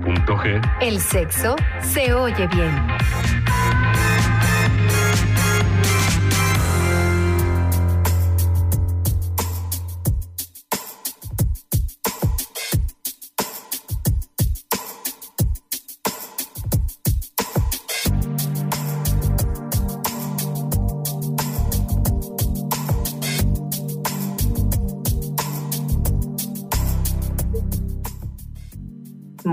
99.g, el sexo se oye bien.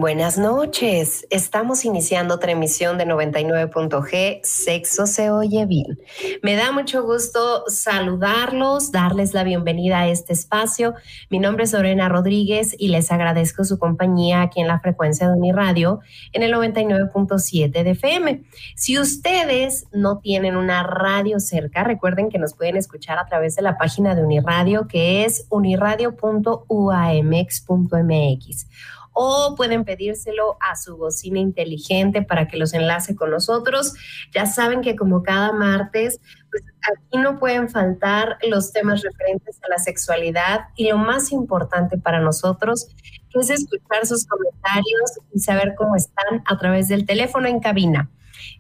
Buenas noches. Estamos iniciando otra emisión de 99.g Sexo se oye bien. Me da mucho gusto saludarlos, darles la bienvenida a este espacio. Mi nombre es Lorena Rodríguez y les agradezco su compañía aquí en la frecuencia de Uniradio en el 99.7 de FM. Si ustedes no tienen una radio cerca, recuerden que nos pueden escuchar a través de la página de Uniradio que es uniradio.uamx.mx o pueden pedírselo a su bocina inteligente para que los enlace con nosotros. Ya saben que como cada martes, pues aquí no pueden faltar los temas referentes a la sexualidad y lo más importante para nosotros es escuchar sus comentarios y saber cómo están a través del teléfono en cabina.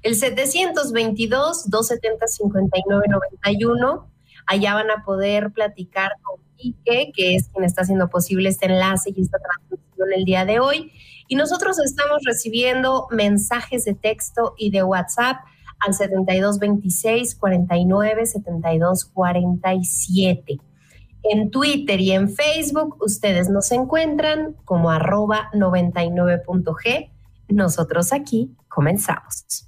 El 722-270-5991, allá van a poder platicar con Quique, que es quien está haciendo posible este enlace y esta transmisión el día de hoy. Y nosotros estamos recibiendo mensajes de texto y de WhatsApp al 7226 49 72 47. En Twitter y en Facebook ustedes nos encuentran como arroba 99.g. Nosotros aquí comenzamos.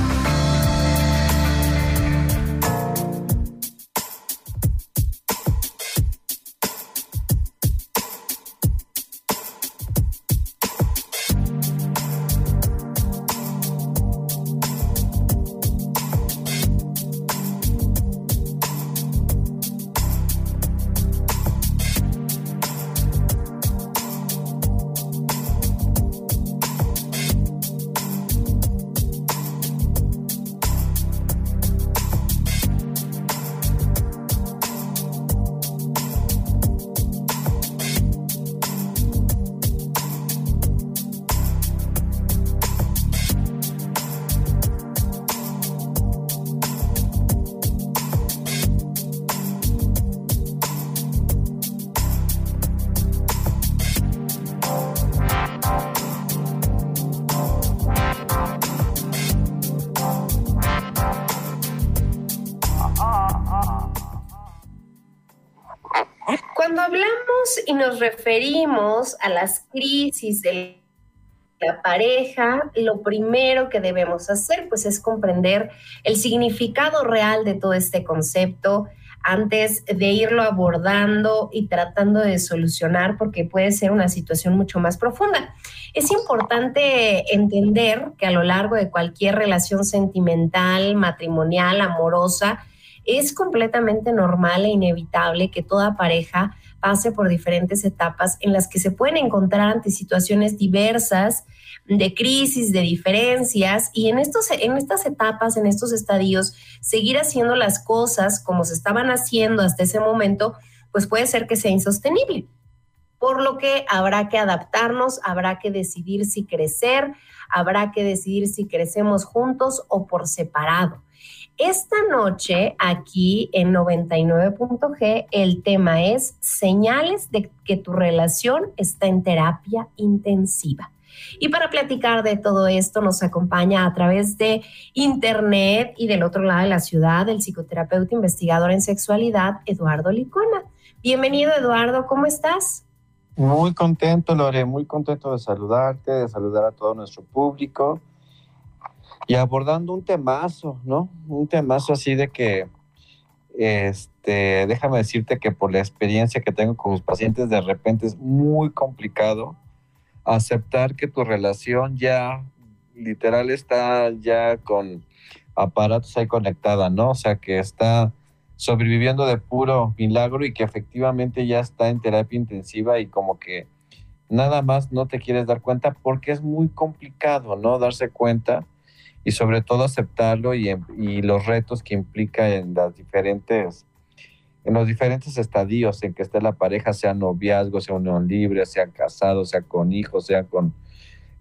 Y nos referimos a las crisis de la pareja, lo primero que debemos hacer pues es comprender el significado real de todo este concepto antes de irlo abordando y tratando de solucionar porque puede ser una situación mucho más profunda. Es importante entender que a lo largo de cualquier relación sentimental, matrimonial, amorosa, es completamente normal e inevitable que toda pareja pase por diferentes etapas en las que se pueden encontrar ante situaciones diversas de crisis, de diferencias, y en, estos, en estas etapas, en estos estadios, seguir haciendo las cosas como se estaban haciendo hasta ese momento, pues puede ser que sea insostenible. Por lo que habrá que adaptarnos, habrá que decidir si crecer, habrá que decidir si crecemos juntos o por separado. Esta noche aquí en 99.g el tema es señales de que tu relación está en terapia intensiva. Y para platicar de todo esto nos acompaña a través de internet y del otro lado de la ciudad el psicoterapeuta investigador en sexualidad Eduardo Licona. Bienvenido Eduardo, ¿cómo estás? Muy contento, Lore, muy contento de saludarte, de saludar a todo nuestro público y abordando un temazo, ¿no? Un temazo así de que este, déjame decirte que por la experiencia que tengo con mis pacientes, de repente es muy complicado aceptar que tu relación ya literal está ya con aparatos ahí conectada, ¿no? O sea, que está sobreviviendo de puro milagro y que efectivamente ya está en terapia intensiva y como que nada más no te quieres dar cuenta porque es muy complicado, ¿no? Darse cuenta y sobre todo aceptarlo y, y los retos que implica en las diferentes en los diferentes estadios en que esté la pareja, sea noviazgo, sea unión libre, sea casado, sea con hijos, sea con,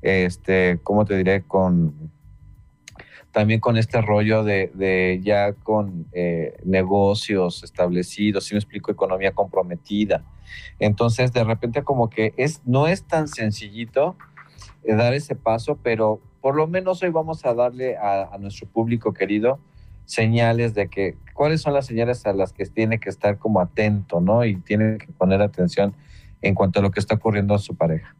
este, ¿cómo te diré? Con, también con este rollo de, de ya con eh, negocios establecidos, si me explico, economía comprometida. Entonces, de repente como que es, no es tan sencillito eh, dar ese paso, pero por lo menos hoy vamos a darle a, nuestro público querido señales de que, cuáles son las señales a las que tiene que estar como atento, ¿no? Y tiene que poner atención en cuanto a lo que está ocurriendo en su pareja.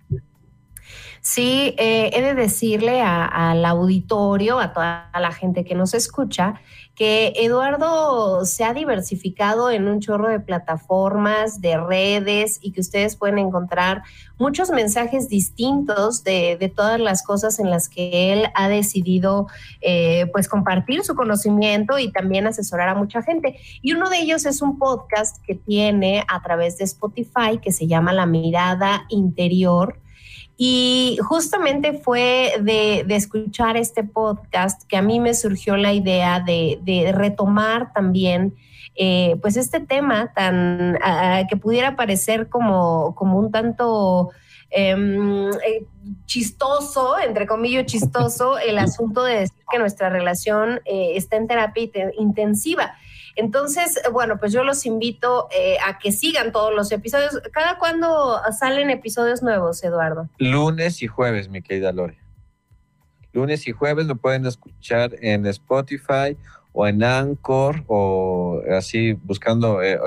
Sí, eh, he de decirle al auditorio, a toda la gente que nos escucha, que Eduardo se ha diversificado en un chorro de plataformas, de redes y que ustedes pueden encontrar muchos mensajes distintos de, todas las cosas en las que él ha decidido eh, pues compartir su conocimiento y también asesorar a mucha gente. Y uno de ellos es un podcast que tiene a través de Spotify que se llama La Mirada Interior y justamente fue de, escuchar este podcast que a mí me surgió la idea de, retomar también eh, pues este tema tan que pudiera parecer como, como un tanto eh, chistoso, entre comillas chistoso, el asunto de decir que nuestra relación eh, está en terapia intensiva. Entonces, bueno, pues yo los invito eh, a que sigan todos los episodios. ¿Cada cuándo salen episodios nuevos, Eduardo? Lunes y jueves, mi querida Lore. Lunes y jueves lo pueden escuchar en Spotify o en Anchor o así buscando. Eh,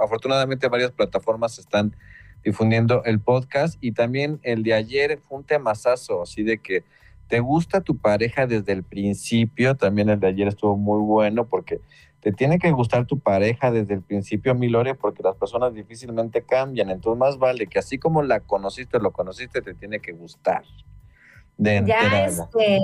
afortunadamente varias plataformas están difundiendo el podcast y también el de ayer fue un temazazo, así de que te gusta tu pareja desde el principio, también el de ayer estuvo muy bueno porque te tiene que gustar tu pareja desde el principio, Milore, porque las personas difícilmente cambian. Entonces, más vale que así como la conociste, lo conociste, te tiene que gustar. ya, este,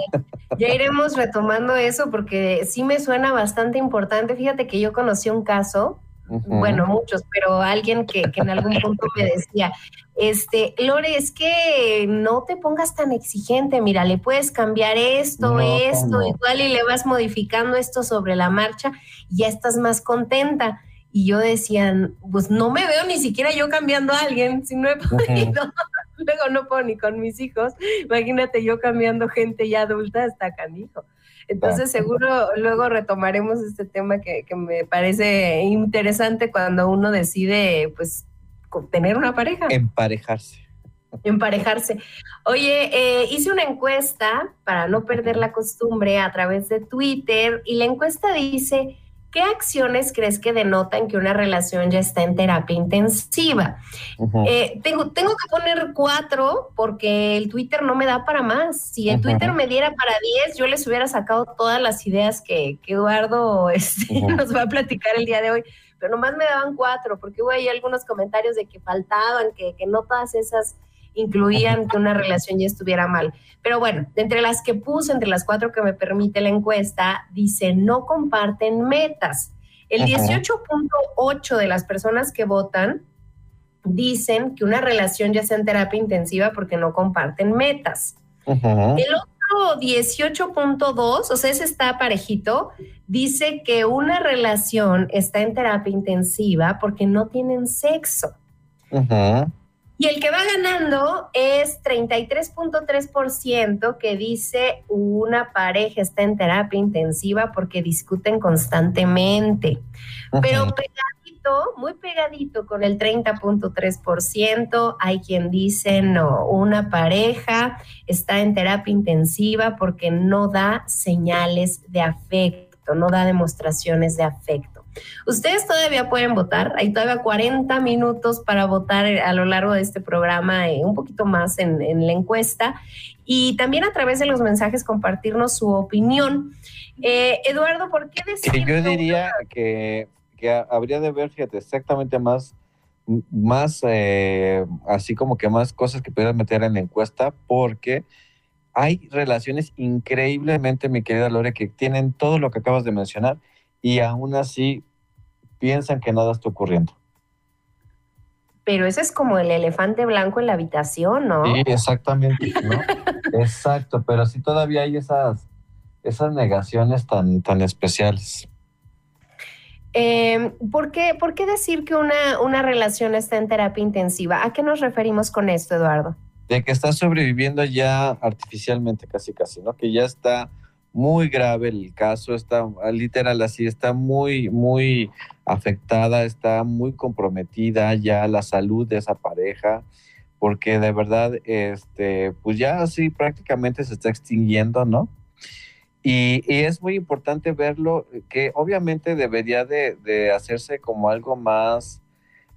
ya iremos retomando eso porque sí me suena bastante importante. Fíjate que yo conocí un caso bueno, muchos, pero alguien que, en algún punto me decía, este, Lore, es que no te pongas tan exigente, mira, le puedes cambiar esto, esto, igual y le vas modificando esto sobre la marcha y ya estás más contenta. Y yo decía, pues no me veo ni siquiera yo cambiando a alguien, si no he podido. Luego no puedo ni con mis hijos. Imagínate yo cambiando gente ya adulta hasta canijo. Entonces seguro luego retomaremos este tema que, me parece interesante cuando uno decide pues tener una pareja. Emparejarse. Emparejarse. Oye, eh, hice una encuesta para no perder la costumbre a través de Twitter y la encuesta dice, ¿Qué acciones crees que denotan que una relación ya está en terapia intensiva? Eh, tengo, tengo que poner cuatro porque el Twitter no me da para más. Si el Twitter me diera para diez, yo les hubiera sacado todas las ideas que, Eduardo este, nos va a platicar el día de hoy. Pero nomás me daban cuatro porque hubo ahí algunos comentarios de que faltaban, que, que no todas esas incluían que una relación ya estuviera mal. Pero bueno, entre las que puse, entre las cuatro que me permite la encuesta, dice no comparten metas. El 18.8 de las personas que votan dicen que una relación ya sea en terapia intensiva porque no comparten metas. El otro 18.2, o sea, ese está parejito, dice que una relación está en terapia intensiva porque no tienen sexo. Y el que va ganando es 33.3% que dice una pareja está en terapia intensiva porque discuten constantemente. Pero pegadito, muy pegadito con el 30.3%, hay quien dice no, una pareja está en terapia intensiva porque no da señales de afecto, no da demostraciones de afecto. Ustedes todavía pueden votar, hay todavía 40 minutos para votar a lo largo de este programa, eh, un poquito más en, la encuesta, y también a través de los mensajes compartirnos su opinión. Eh, Eduardo, ¿por qué decir? yo diría que, que habría de ver, fíjate, exactamente más, más eh, así como que más cosas que pudieras meter en la encuesta, porque hay relaciones increíblemente, mi querida Lore, que tienen todo lo que acabas de mencionar y aún así piensan que nada está ocurriendo. Pero ese es como el elefante blanco en la habitación, ¿no? Sí, exactamente, ¿no? Exacto, pero sí todavía hay esas, esas negaciones tan, tan especiales. Eh, ¿por, qué, ¿por, qué, decir que una, una relación está en terapia intensiva? ¿A qué nos referimos con esto, Eduardo? De que está sobreviviendo ya artificialmente, casi, casi, ¿no? Que ya está muy grave el caso, está literal así, está muy, muy afectada, está muy comprometida ya la salud de esa pareja, porque de verdad, este, pues ya así prácticamente se está extinguiendo, ¿no? Y, es muy importante verlo, que obviamente debería de, hacerse como algo más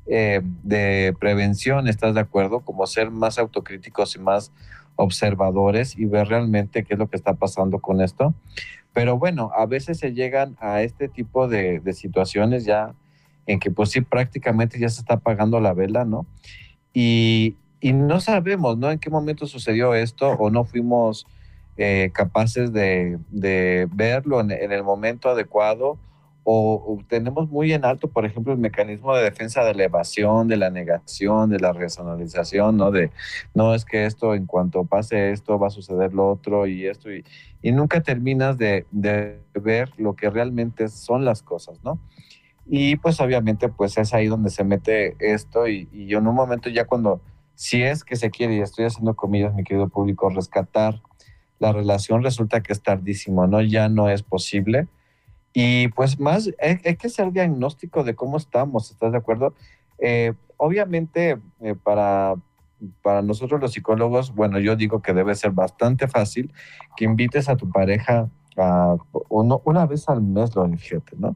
eh, de prevención, ¿estás de acuerdo? Como ser más autocríticos y más observadores y ver realmente qué es lo que está pasando con esto. Pero bueno, a veces se llegan a este tipo de, situaciones ya en que pues sí prácticamente ya se está apagando la vela, ¿no? Y, no sabemos, ¿no? En qué momento sucedió esto o no fuimos eh, capaces de, verlo en, el momento adecuado o, tenemos muy en alto, por ejemplo, el mecanismo de defensa de la evasión, de la negación, de la racionalización, ¿no? De, no es que esto, en cuanto pase esto, va a suceder lo otro y esto, y, nunca terminas de, ver lo que realmente son las cosas, ¿no? Y pues obviamente, pues es ahí donde se mete esto y, y yo en un momento ya cuando, si es que se quiere, y estoy haciendo comillas, mi querido público, rescatar la relación, resulta que es tardísimo, ¿no? Ya no es posible y pues más, hay, que ser diagnóstico de cómo estamos, ¿estás de acuerdo? Eh, obviamente, eh, para, para nosotros los psicólogos, bueno, yo digo que debe ser bastante fácil que invites a tu pareja a, una vez al mes, lo fíjate, ¿no?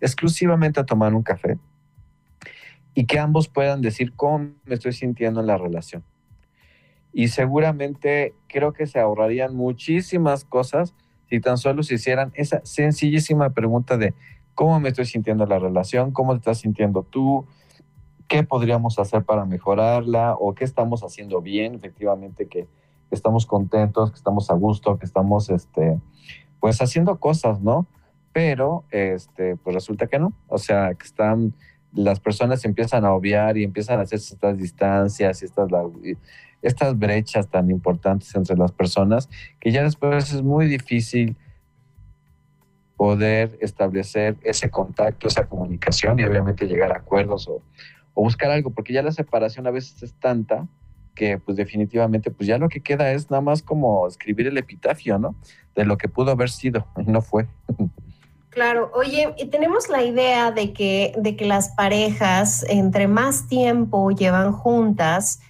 Exclusivamente a tomar un café y que ambos puedan decir cómo me estoy sintiendo en la relación. Y seguramente creo que se ahorrarían muchísimas cosas si tan solo se hicieran esa sencillísima pregunta de cómo me estoy sintiendo la relación, cómo te estás sintiendo tú, qué podríamos hacer para mejorarla o qué estamos haciendo bien, efectivamente, que estamos contentos, que estamos a gusto, que estamos, este, pues haciendo cosas, ¿no? Pero, este, pues resulta que no, o sea, que están, las personas empiezan a obviar y empiezan a hacer estas distancias y estas, estas brechas tan importantes entre las personas que ya después es muy difícil poder establecer ese contacto, esa comunicación y obviamente llegar a acuerdos o, buscar algo, porque ya la separación a veces es tanta que pues definitivamente pues ya lo que queda es nada más como escribir el epitafio, ¿no? De lo que pudo haber sido, no fue. Claro, oye, tenemos la idea de que, de que las parejas entre más tiempo llevan juntas,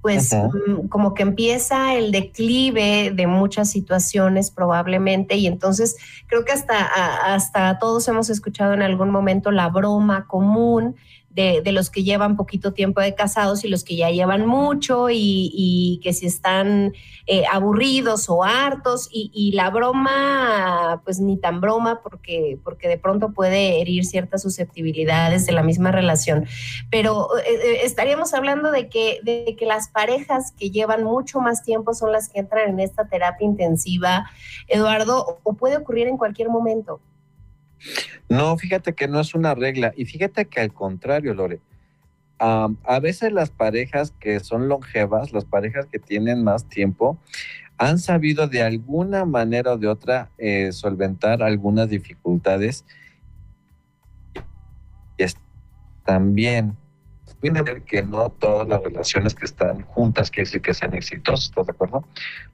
pues mm, como que empieza el declive de muchas situaciones probablemente y entonces creo que hasta, hasta todos hemos escuchado en algún momento la broma común de, los que llevan poquito tiempo de casados y los que ya llevan mucho y, que si están eh, aburridos o hartos y, la broma, pues ni tan broma porque, porque de pronto puede herir ciertas susceptibilidades de la misma relación. Pero eh, eh, estaríamos hablando de que, de que las parejas que llevan mucho más tiempo son las que entran en esta terapia intensiva, Eduardo, o puede ocurrir en cualquier momento. No, fíjate que no es una regla. Y fíjate que al contrario, Lore, a veces las parejas que son longevas, las parejas que tienen más tiempo, han sabido de alguna manera o de otra eh, solventar algunas dificultades. Y también ver que no todas las relaciones que están juntas quiere decir que sean exitosas, ¿estás de acuerdo?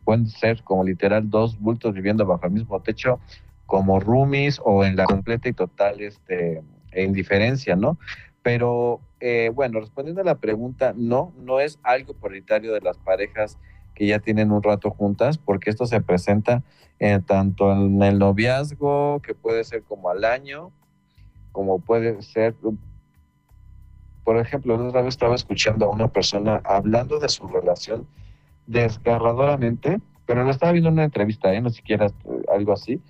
Pueden ser como literal dos bultos viviendo bajo el mismo techo, como roomies o en la completa y total este, indiferencia, ¿no? Pero eh, bueno, respondiendo a la pregunta, no, no es algo prioritario de las parejas que ya tienen un rato juntas, porque esto se presenta eh, tanto en el noviazgo, que puede ser como al año, como puede ser, por ejemplo, otra vez estaba escuchando a una persona hablando de su relación desgarradoramente, pero lo estaba viendo en una entrevista, ¿eh? no siquiera algo así,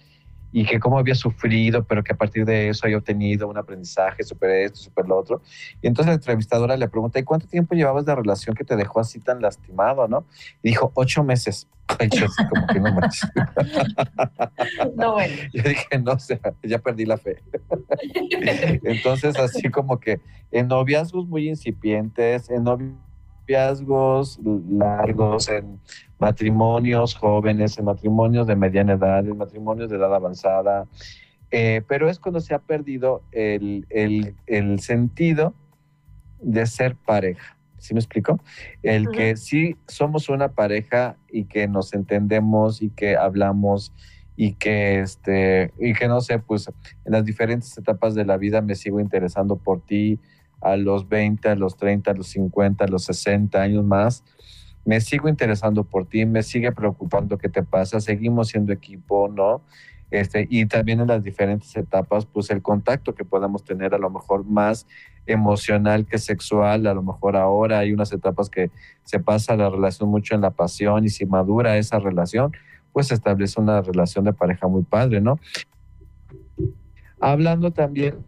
y que cómo había sufrido, pero que a partir de eso había obtenido un aprendizaje, superé esto, super lo otro. Y entonces la entrevistadora le pregunta, ¿y cuánto tiempo llevabas de relación que te dejó así tan lastimado, no? Y dijo, ocho meses. Yo así como que no manches. No, bueno. Yo dije, no, o sea, ya perdí la fe. Entonces, así como que en noviazgos muy incipientes, en noviazgos largos, en matrimonios jóvenes, en matrimonios de mediana edad, en matrimonios de edad avanzada, eh, pero es cuando se ha perdido el, el, el sentido de ser pareja. ¿Sí me explico? El que sí somos una pareja y que nos entendemos y que hablamos y que este y que no sé, pues en las diferentes etapas de la vida me sigo interesando por ti a los 20, a los 30, a los 50, a los 60 años más. Me sigo interesando por ti, me sigue preocupando qué te pasa, seguimos siendo equipo, ¿no? Este, y también en las diferentes etapas, pues el contacto que podamos tener a lo mejor más emocional que sexual, a lo mejor ahora hay unas etapas que se pasa la relación mucho en la pasión y si madura esa relación, pues se establece una relación de pareja muy padre, ¿no? Hablando también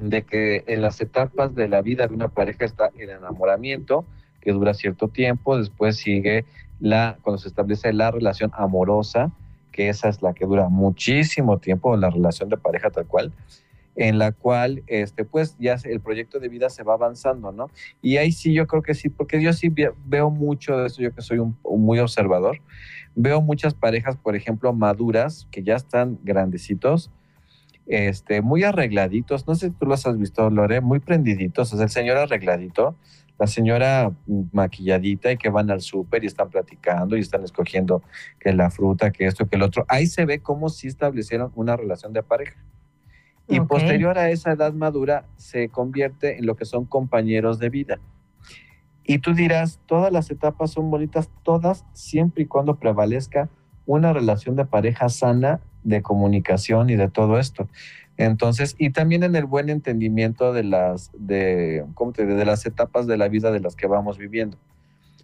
de que en las etapas de la vida de una pareja está el enamoramiento, que dura cierto tiempo, después sigue la, cuando se establece la relación amorosa, que esa es la que dura muchísimo tiempo, la relación de pareja tal cual, en la cual, este, pues ya el proyecto de vida se va avanzando, ¿no? Y ahí sí, yo creo que sí, porque yo sí veo mucho de eso, yo que soy un, muy observador, veo muchas parejas, por ejemplo, maduras, que ya están grandecitos, este, muy arregladitos, no sé si tú los has visto, Lore, muy prendiditos, o sea, el señor arregladito, la señora maquilladita y que van al súper y están platicando y están escogiendo que la fruta, que esto, que el otro. Ahí se ve cómo sí establecieron una relación de pareja. Y posterior a esa edad madura se convierte en lo que son compañeros de vida. Y tú dirás, todas las etapas son bonitas, todas siempre y cuando prevalezca una relación de pareja sana, de comunicación y de todo esto. Entonces, y también en el buen entendimiento de las, de, ¿cómo te de las etapas de la vida de las que vamos viviendo,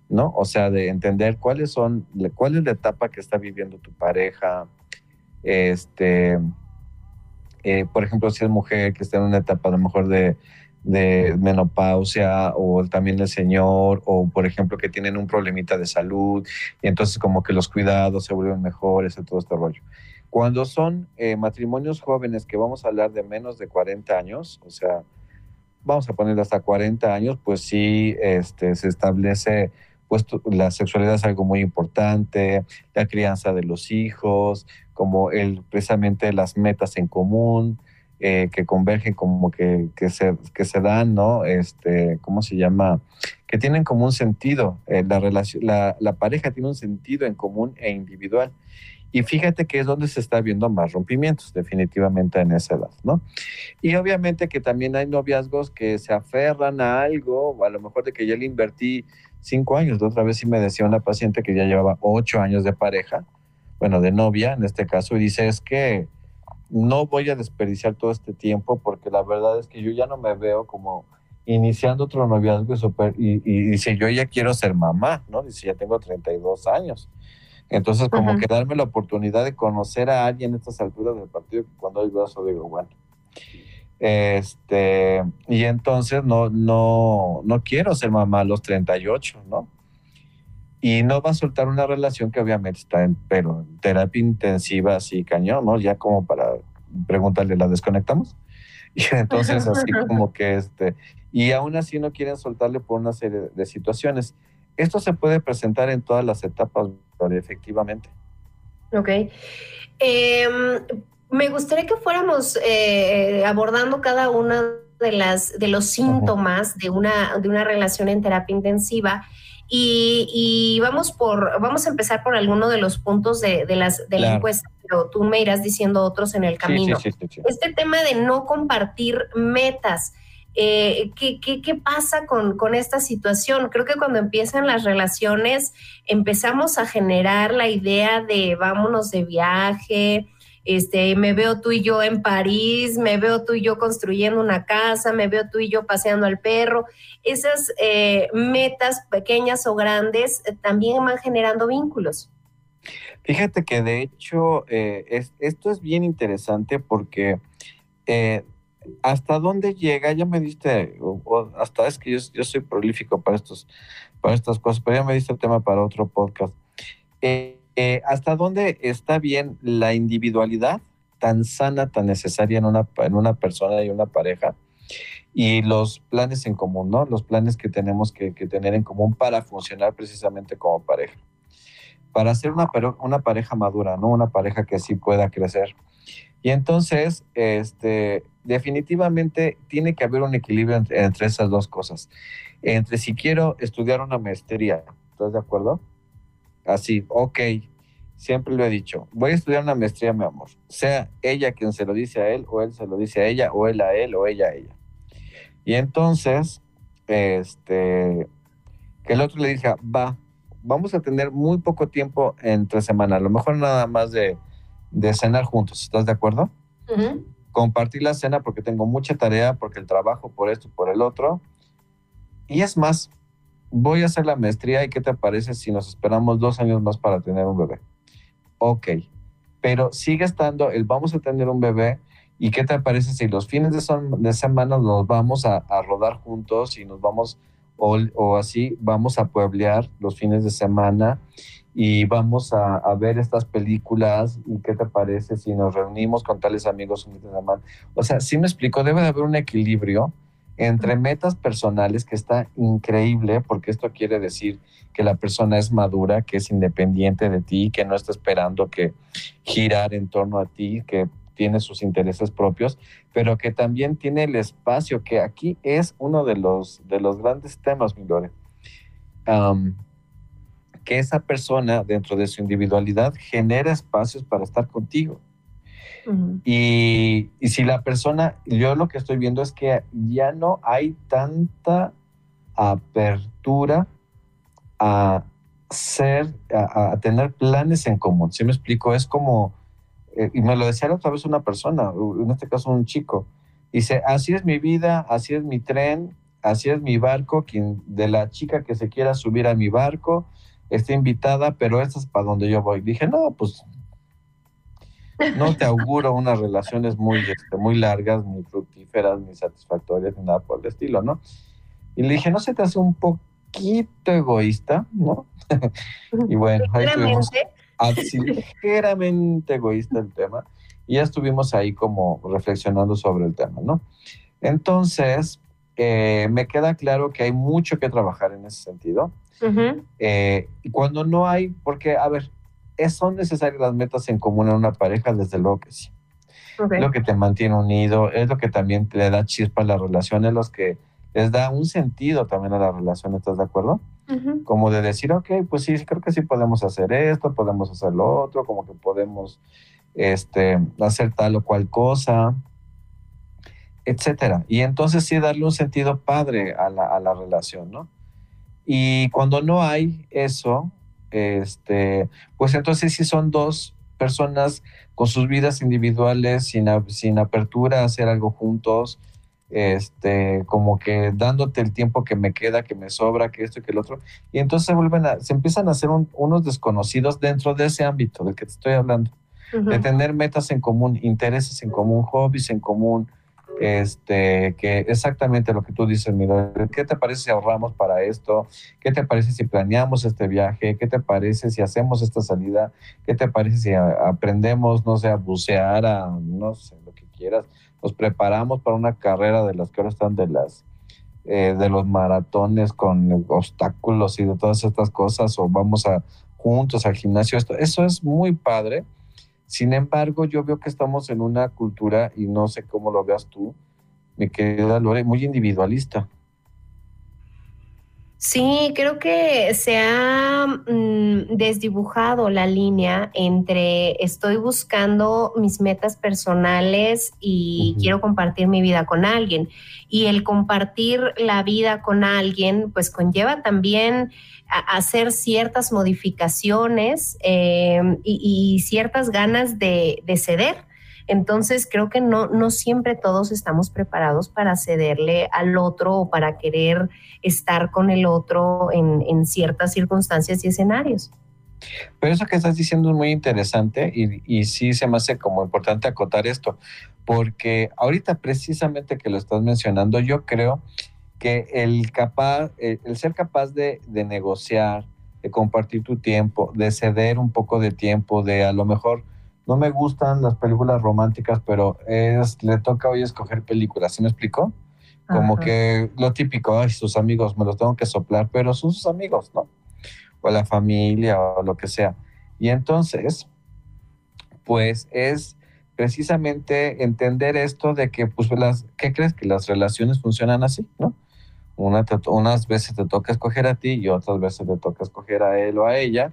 ¿no? O sea, de entender cuáles son, cuál es la etapa que está viviendo tu pareja, este, eh, por ejemplo, si es mujer que está en una etapa a lo mejor de, de menopausia o también el señor o por ejemplo que tienen un problemita de salud y entonces como que los cuidados se vuelven mejores y todo este rollo. Cuando son eh, matrimonios jóvenes que vamos a hablar de menos de 40 años, o sea, vamos a poner hasta 40 años, pues sí este, se establece, pues la sexualidad es algo muy importante, la crianza de los hijos, como el, precisamente las metas en común, eh, que convergen como que, que, se, que se dan, ¿no? Este, ¿Cómo se llama? Que tienen como un sentido, eh, la, relación, la, la pareja tiene un sentido en común e individual. Y fíjate que es donde se está viendo más rompimientos, definitivamente en esa edad, ¿no? Y obviamente que también hay noviazgos que se aferran a algo, a lo mejor de que ya le invertí cinco años. La otra vez sí me decía una paciente que ya llevaba ocho años de pareja, bueno, de novia en este caso, y dice, es que no voy a desperdiciar todo este tiempo porque la verdad es que yo ya no me veo como iniciando otro noviazgo y, super- y, y dice, yo ya quiero ser mamá, ¿no? Dice, ya tengo 32 años. Entonces, como que darme la oportunidad de conocer a alguien a estas alturas del partido, cuando hay eso digo, bueno. Este, y entonces no, no, no quiero ser mamá a los 38, ¿no? Y no va a soltar una relación que obviamente está en, pero en terapia intensiva, así cañón, ¿no? Ya como para preguntarle, ¿la desconectamos? Y entonces así como que este, y aún así no quieren soltarle por una serie de situaciones. Esto se puede presentar en todas las etapas, Efectivamente. Ok. Em, me gustaría que fuéramos eh, abordando cada una de las de los síntomas de una de una relación en terapia intensiva y, y vamos por vamos a empezar por alguno de los puntos de, de las de la encuesta, pero tú me irás diciendo otros en el camino. Sí, sí, sí, sí, sí. Este tema de no compartir metas. Eh, ¿qué, pasa con, esta situación? Creo que cuando empiezan las relaciones empezamos a generar la idea de vámonos de viaje, este, me veo tú y yo en París, me veo tú y yo construyendo una casa, me veo tú y yo paseando al perro. Esas eh, metas pequeñas o grandes eh, también van generando vínculos. Fíjate que de hecho esto es bien interesante porque hasta dónde llega, ya me diste, hasta es que yo, soy prolífico para, estos, para estas cosas, pero ya me diste el tema para otro podcast. Eh, ¿Hasta dónde está bien la individualidad tan sana, tan necesaria en una, en una persona y una pareja? Y los planes en común, ¿no? Los planes que tenemos que, que tener en común para funcionar precisamente como pareja para ser una, una pareja madura, ¿no? Una pareja que sí pueda crecer. Y entonces, este, definitivamente tiene que haber un equilibrio entre, esas dos cosas. Entre si quiero estudiar una maestría, ¿estás de acuerdo? Así, ok, siempre lo he dicho, voy a estudiar una maestría, mi amor. Sea ella quien se lo dice a él, o él se lo dice a ella, o él a él, o ella a ella. Y entonces, este, que el otro le diga, va, vamos a tener muy poco tiempo entre semana, a lo mejor nada más de, cenar juntos, ¿estás de acuerdo? Compartir la cena porque tengo mucha tarea, porque el trabajo por esto, por el otro. Y es más, voy a hacer la maestría y ¿qué te parece si nos esperamos dos años más para tener un bebé? Ok, pero sigue estando el vamos a tener un bebé y ¿qué te parece si los fines de, semana nos vamos a, a rodar juntos y nos vamos o, así vamos a pueblear los fines de semana y vamos a, ver estas películas y qué te parece si nos reunimos con tales amigos. O sea, sí me explico, debe de haber un equilibrio entre metas personales que está increíble porque esto quiere decir que la persona es madura, que es independiente de ti, que no está esperando que girar en torno a ti, que tiene sus intereses propios, pero que también tiene el espacio, que aquí es uno de los, de los grandes temas, mi Lore. Que esa persona dentro de su individualidad genera espacios para estar contigo. y, y, si la persona, yo lo que estoy viendo es que ya no hay tanta apertura a ser, a, a tener planes en común. Si me explico, es como eh, y me lo decía la otra vez una persona, en este caso un chico, dice, así es mi vida, así es mi tren, así es mi barco, quien de la chica que se quiera subir a mi barco está invitada, pero esta es para donde yo voy. Dije, no, pues no te auguro unas relaciones muy, este, muy largas, ni fructíferas, ni satisfactorias, ni nada por el estilo, ¿no? Y le dije, ¿no se te hace un poquito egoísta, no? y bueno, ahí tuvimos, así ligeramente egoísta el tema y ya estuvimos ahí como reflexionando sobre el tema, ¿no? Entonces, eh, me queda claro que hay mucho que trabajar en ese sentido. Eh, y cuando no hay, porque, a ver, ¿son necesarias las metas en común en una pareja? Desde luego que sí. Es lo que te mantiene unido, es lo que también le da chispa a la relación, es lo que les da un sentido también a la relación, ¿estás de acuerdo? Como de decir, ok, pues sí, creo que sí podemos hacer esto, podemos hacer lo otro, como que podemos este, hacer tal o cual cosa, etcétera. Y entonces sí darle un sentido padre a la, a la relación, ¿no? Y cuando no hay eso, este, pues entonces sí son dos personas con sus vidas individuales, sin, sin apertura a hacer algo juntos, este, como que dándote el tiempo que me queda, que me sobra, que esto y que el otro. Y entonces se vuelven a, se empiezan a hacer unos desconocidos dentro de ese ámbito del que te estoy hablando. De tener metas en común, intereses en común, hobbies en común, este, que exactamente lo que tú dices, mira, ¿qué te parece si ahorramos para esto? ¿Qué te parece si planeamos este viaje? ¿Qué te parece si hacemos esta salida? ¿Qué te parece si aprendemos, no sé, a bucear, a, no sé, lo que quieras? nos preparamos para una carrera de las que ahora están de las eh, de los maratones con obstáculos y de todas estas cosas o vamos a juntos al gimnasio esto eso es muy padre sin embargo yo veo que estamos en una cultura y no sé cómo lo veas tú mi querida Lore muy individualista Sí, creo que se ha mm, desdibujado la línea entre estoy buscando mis metas personales y quiero compartir mi vida con alguien. Y el compartir la vida con alguien, pues conlleva también hacer ciertas modificaciones em, y, ciertas ganas de ceder entonces creo que no, no siempre todos estamos preparados para cederle al otro o para querer estar con el otro en, ciertas circunstancias y escenarios. Pero eso que estás diciendo es muy interesante y, y sí se me hace como importante acotar esto, porque ahorita precisamente que lo estás mencionando, yo creo que el, capaz, el ser capaz de, de, negociar, de compartir tu tiempo, de ceder un poco de tiempo, de a lo mejor no me gustan las películas románticas, pero es, le toca hoy escoger películas, ¿sí me explico? Como que lo típico, ay, sus amigos me los tengo que soplar, pero son sus amigos, ¿no? O la familia o lo que sea. Y entonces, pues es precisamente entender esto de que, pues, las, ¿qué crees? Que las relaciones funcionan así, ¿no? unas veces te toca escoger a ti y otras veces te toca escoger a él o a ella.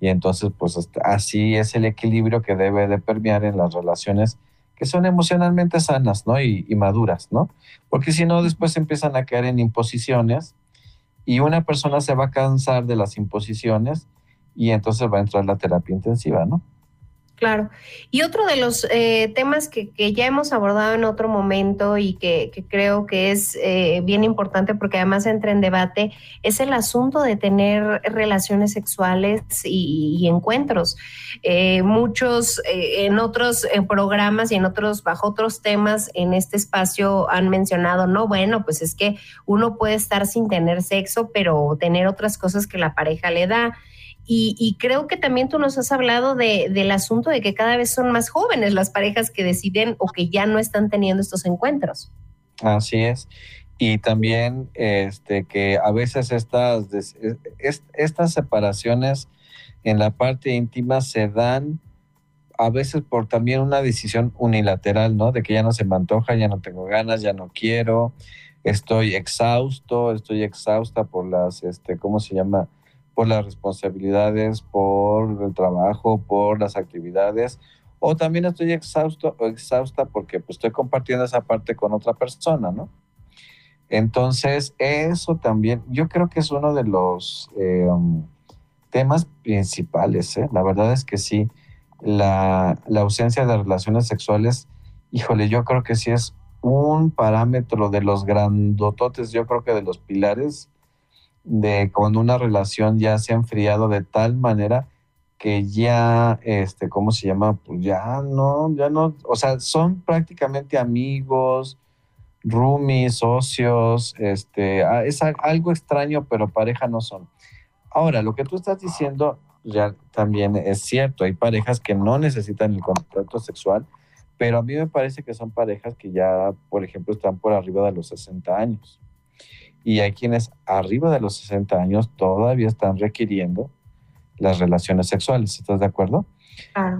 Y entonces, pues así es el equilibrio que debe de permear en las relaciones que son emocionalmente sanas, ¿no? Y, y maduras, ¿no? Porque si no, después empiezan a caer en imposiciones y una persona se va a cansar de las imposiciones y entonces va a entrar la terapia intensiva, ¿no? Claro. Y otro de los eh, temas que, ya hemos abordado en otro momento y que, creo que es eh, bien importante porque además entra en debate es el asunto de tener relaciones sexuales y, encuentros. Eh, muchos en otros programas y en otros, bajo otros temas en este espacio han mencionado, no, bueno, pues es que uno puede estar sin tener sexo, pero tener otras cosas que la pareja le da. Y, creo que también tú nos has hablado de, del asunto de que cada vez son más jóvenes las parejas que deciden o que ya no están teniendo estos encuentros. Así es. Y también este, que a veces estas, estas separaciones en la parte íntima se dan a veces por también una decisión unilateral, ¿no? De que ya no se me antoja, ya no tengo ganas, ya no quiero, estoy exhausto, estoy exhausta por las, este, ¿cómo se llama? Por las responsabilidades, por el trabajo, por las actividades, o también estoy exhausto o exhausta porque pues, estoy compartiendo esa parte con otra persona, ¿no? Entonces, eso también, yo creo que es uno de los um, temas principales, ¿eh? La verdad es que sí, la, la ausencia de relaciones sexuales, híjole, yo creo que sí es un parámetro de los grandototes, yo creo que de los pilares de cuando una relación ya se ha enfriado de tal manera que ya, este, ¿cómo se llama? Pues ya no, ya no, o sea, son prácticamente amigos, roomies, socios, este, es algo extraño, pero pareja no son. Ahora, lo que tú estás diciendo ya también es cierto, hay parejas que no necesitan el contacto sexual, pero a mí me parece que son parejas que ya, por ejemplo, están por arriba de los 60 años y hay quienes arriba de los 60 años todavía están requiriendo las relaciones sexuales. ¿Estás de acuerdo?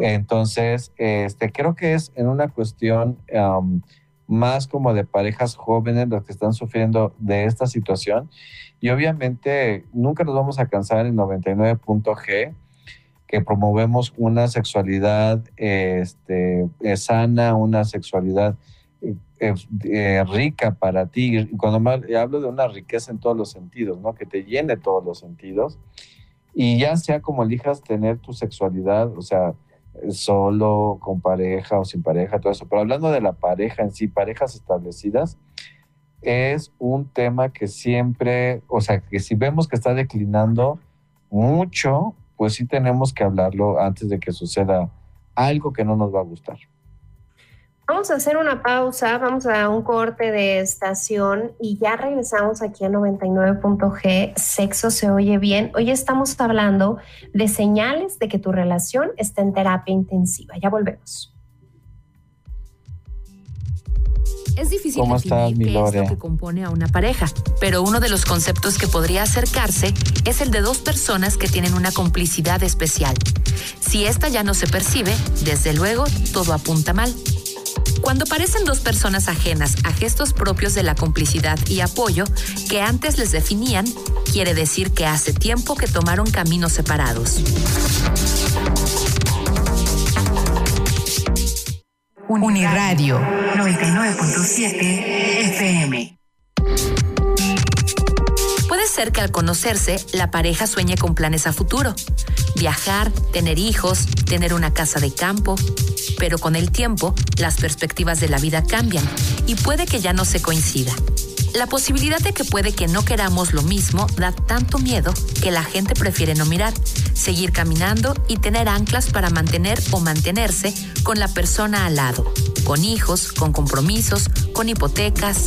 Entonces, este, creo que es en una cuestión más como de parejas jóvenes los que están sufriendo de esta situación. Y obviamente nunca nos vamos a cansar en 99.g que promovemos una sexualidad este, sana, una sexualidad eh, rica para ti. Cuando hablo de una riqueza en todos los sentidos, ¿no? Que te llene todos los sentidos. Y ya sea como elijas tener tu sexualidad, o sea, solo, con pareja o sin pareja, todo eso. Pero hablando de la pareja en sí, parejas establecidas, es un tema que siempre, o sea, que si vemos que está declinando mucho, pues sí tenemos que hablarlo antes de que suceda algo que no nos va a gustar. Vamos a hacer una pausa, vamos a un corte de estación y ya regresamos aquí a 99.g. Sexo se oye bien. Hoy estamos hablando de señales de que tu relación está en terapia intensiva. Ya volvemos. Es difícil definir qué es lo que compone a una pareja, pero uno de los conceptos que podría acercarse es el de dos personas que tienen una complicidad especial. Si esta ya no se percibe, desde luego todo apunta mal. Cuando parecen dos personas ajenas a gestos propios de la complicidad y apoyo que antes les definían, quiere decir que hace tiempo que tomaron caminos separados. Uniradio 99.7 FM. Ser que al conocerse la pareja sueñe con planes a futuro, viajar, tener hijos, tener una casa de campo, pero con el tiempo las perspectivas de la vida cambian y puede que ya no se coincida. La posibilidad de que puede que no queramos lo mismo da tanto miedo que la gente prefiere no mirar, seguir caminando y tener anclas para mantener o mantenerse con la persona al lado, con hijos, con compromisos, con hipotecas.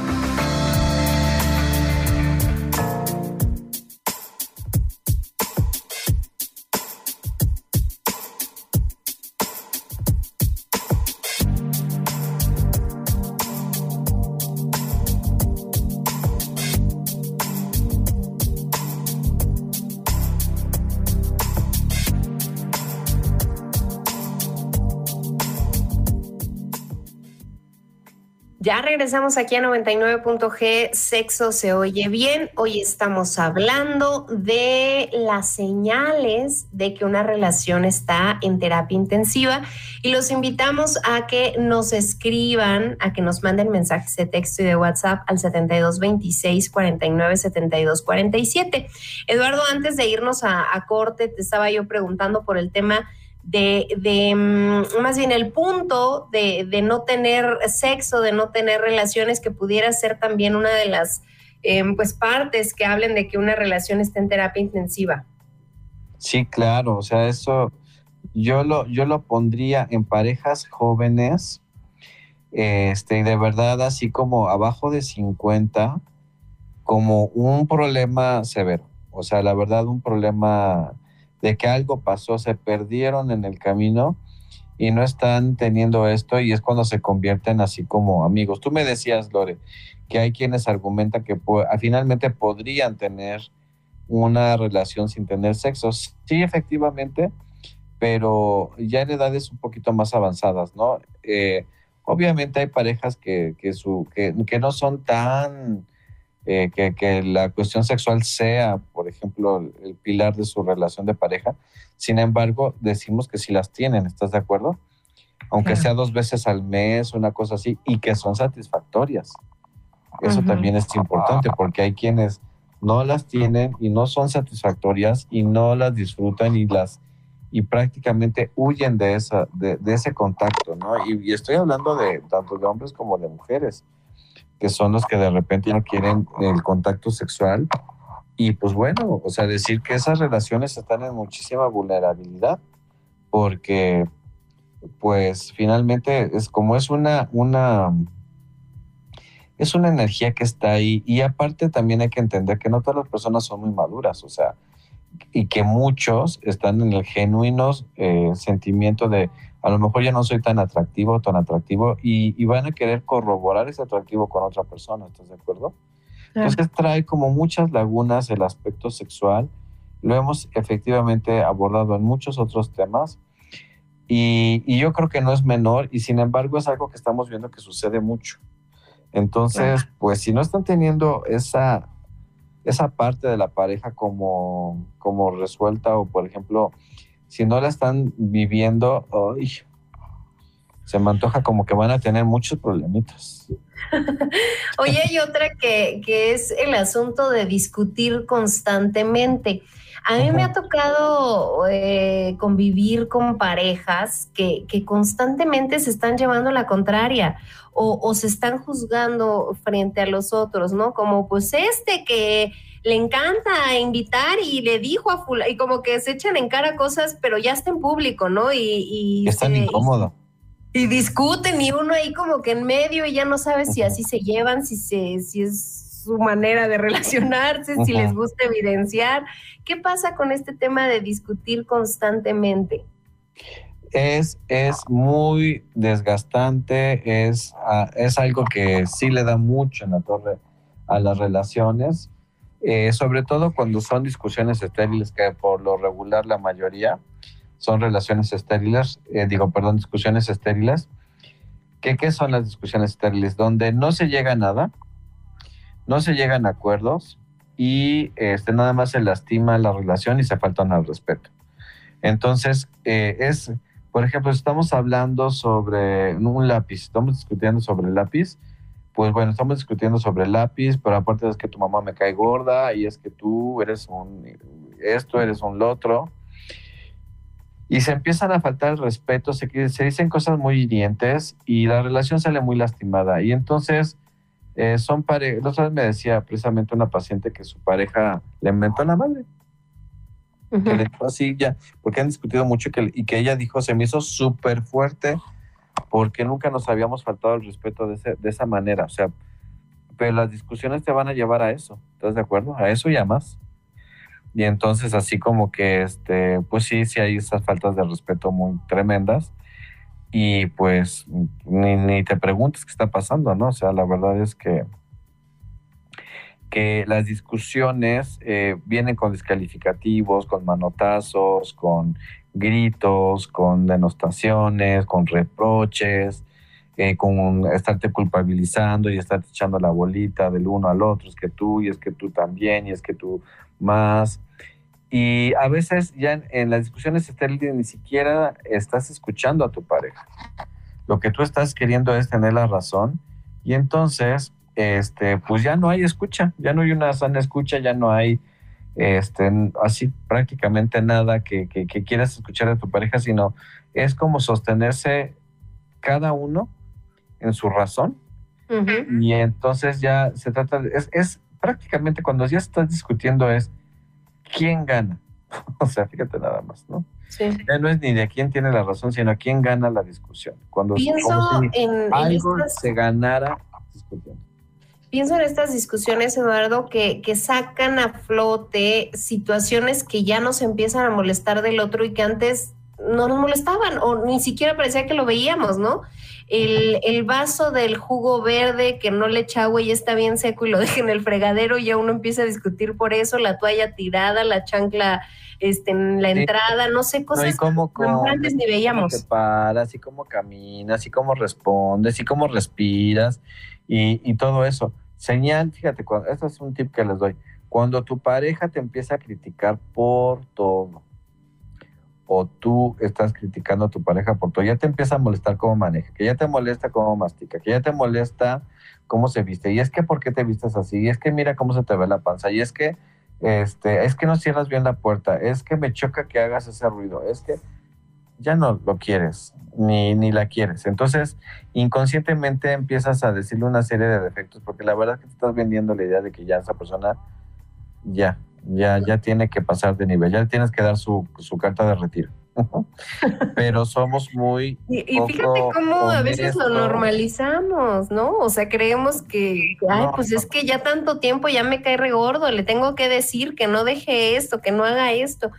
Regresamos aquí a 99.g, sexo se oye bien. Hoy estamos hablando de las señales de que una relación está en terapia intensiva y los invitamos a que nos escriban, a que nos manden mensajes de texto y de WhatsApp al 7226 49 72 47. Eduardo, antes de irnos a, a corte, te estaba yo preguntando por el tema de, mm, más bien el punto de, no tener sexo, de no tener relaciones, que pudiera ser también una de las em, pues partes que hablen de que una relación está en terapia intensiva. Sí, claro, o sea, eso yo lo, yo lo pondría en parejas jóvenes, este, de verdad, así como abajo de 50, como un problema severo. O sea, la verdad, un problema de que algo pasó, se perdieron en el camino y no están teniendo esto y es cuando se convierten así como amigos. Tú me decías, Lore, que hay quienes argumentan que finalmente podrían tener una relación sin tener sexo. Sí, efectivamente, pero ya en edades un poquito más avanzadas, ¿no? Eh, obviamente hay parejas que, que, su, que, que no son tan eh, que, la cuestión sexual sea, por ejemplo, el pilar de su relación de pareja. Sin embargo, decimos que si las tienen, ¿estás de acuerdo? Aunque sea dos veces al mes, una cosa así, y que son satisfactorias. Eso también es importante porque hay quienes no las tienen y no son satisfactorias y no las disfrutan y las y prácticamente huyen de esa de, ese contacto, ¿no? Y, y, estoy hablando de tanto de hombres como de mujeres que son los que de repente no quieren el contacto sexual. Y pues bueno, o sea, decir que esas relaciones están en muchísima vulnerabilidad, porque pues finalmente es como es una, una, es una energía que está ahí. Y aparte también hay que entender que no todas las personas son muy maduras, o sea, y que muchos están en el genuino eh, sentimiento de a lo mejor ya no soy tan atractivo, tan atractivo, y, van a querer corroborar ese atractivo con otra persona, ¿estás de acuerdo? Entonces trae como muchas lagunas el aspecto sexual, lo hemos efectivamente abordado en muchos otros temas, y, yo creo que no es menor, y sin embargo es algo que estamos viendo que sucede mucho. Entonces, pues si no están teniendo esa, esa parte de la pareja como, como resuelta, o por ejemplo, si no la están viviendo, se me antoja como que van a tener muchos problemitas. Oye, hay otra que, es el asunto de discutir constantemente. A mí me ha tocado eh, convivir con parejas que, que, constantemente se están llevando la contraria o, o, se están juzgando frente a los otros, ¿no? Como pues este que le encanta invitar y le dijo a fulano, y como que se echan en cara cosas, pero ya está en público, ¿no? Y, y es tan incómodo. Y, discuten y uno ahí como que en medio y ya no sabe si así se llevan, si, se, si es su manera de relacionarse, si les gusta evidenciar. ¿Qué pasa con este tema de discutir constantemente? Es, es muy desgastante, es, ah, es algo que sí le da mucho en la torre a las relaciones eh, sobre todo cuando son discusiones estériles, que por lo regular la mayoría son relaciones estériles, eh, digo, perdón, discusiones estériles. ¿Qué, ¿Qué son las discusiones estériles? Donde no se llega a nada, no se llegan a acuerdos y este, nada más se lastima la relación y se faltan al respeto. Entonces, eh, es, por ejemplo, estamos hablando sobre un lápiz, estamos discutiendo sobre el lápiz, pues bueno, estamos discutiendo sobre el lápiz, pero aparte es que tu mamá me cae gorda y es que tú eres un esto, eres un lo otro. Y se empiezan a faltar el respeto, se, se dicen cosas muy hirientes y la relación sale muy lastimada. Y entonces, Eh, son parejas, vez me decía precisamente una paciente que su pareja le inventó la madre. Que le dijo así ya, porque han discutido mucho y que, y que ella dijo, se me hizo súper fuerte porque nunca nos habíamos faltado el respeto de, de esa manera. O sea, pero las discusiones te van a llevar a eso, ¿estás de acuerdo? A eso y a más. Y entonces así como que, este, pues sí, sí hay esas faltas de respeto muy tremendas y pues ni, te preguntes qué está pasando, ¿no? O sea, la verdad es que, que las discusiones eh, vienen con descalificativos, con manotazos, con gritos, con denostaciones, con reproches, eh, con estarte culpabilizando y estarte echando la bolita del uno al otro, es que tú y es que tú también y es que tú más. Y a veces ya en, las discusiones estériles ni siquiera estás escuchando a tu pareja. Lo que tú estás queriendo es tener la razón y entonces, este, pues ya no hay escucha, ya no hay una sana escucha, ya no hay este, así prácticamente nada que, que, quieras escuchar a tu pareja, sino es como sostenerse cada uno en su razón. Y entonces ya se trata, es, es prácticamente cuando ya estás discutiendo es quién gana. o sea, fíjate nada más, ¿no? Sí. Ya no es ni de quién tiene la razón, sino quién gana la discusión. Cuando Pienso en, algo se ganara discutiendo. Pienso en estas discusiones, Eduardo, que, que sacan a flote situaciones que ya nos empiezan a molestar del otro y que antes no nos molestaban o ni siquiera parecía que lo veíamos, ¿no? el, vaso del jugo verde que no le echa agua y está bien seco y lo deja en el fregadero y ya uno empieza a discutir por eso, la toalla tirada, la chancla este, en la entrada, no sé, cosas que antes ni veíamos. Así para, así como caminas, así como respondes, así como respiras y, y todo eso. Señal, fíjate, cuando, este es un tip que les doy. Cuando tu pareja te empieza a criticar por todo, o tú estás criticando a tu pareja por todo, ya te empieza a molestar cómo maneja, que ya te molesta cómo mastica, que ya te molesta cómo se viste, y es que por qué te vistes así, y es que mira cómo se te ve la panza, y es que este, es que no cierras bien la puerta, es que me choca que hagas ese ruido, es que ya no lo quieres, ni, ni la quieres. Entonces, inconscientemente empiezas a decirle una serie de defectos, porque la verdad es que te estás vendiendo la idea de que ya esa persona ya ya, ya tiene que pasar de nivel, ya tienes que dar su, su carta de retiro. Pero somos muy... Y, fíjate cómo a veces lo normalizamos, ¿no? O sea, creemos que, ay, pues es que ya tanto tiempo ya me cae regordo, le tengo que decir que no deje esto, que no haga esto.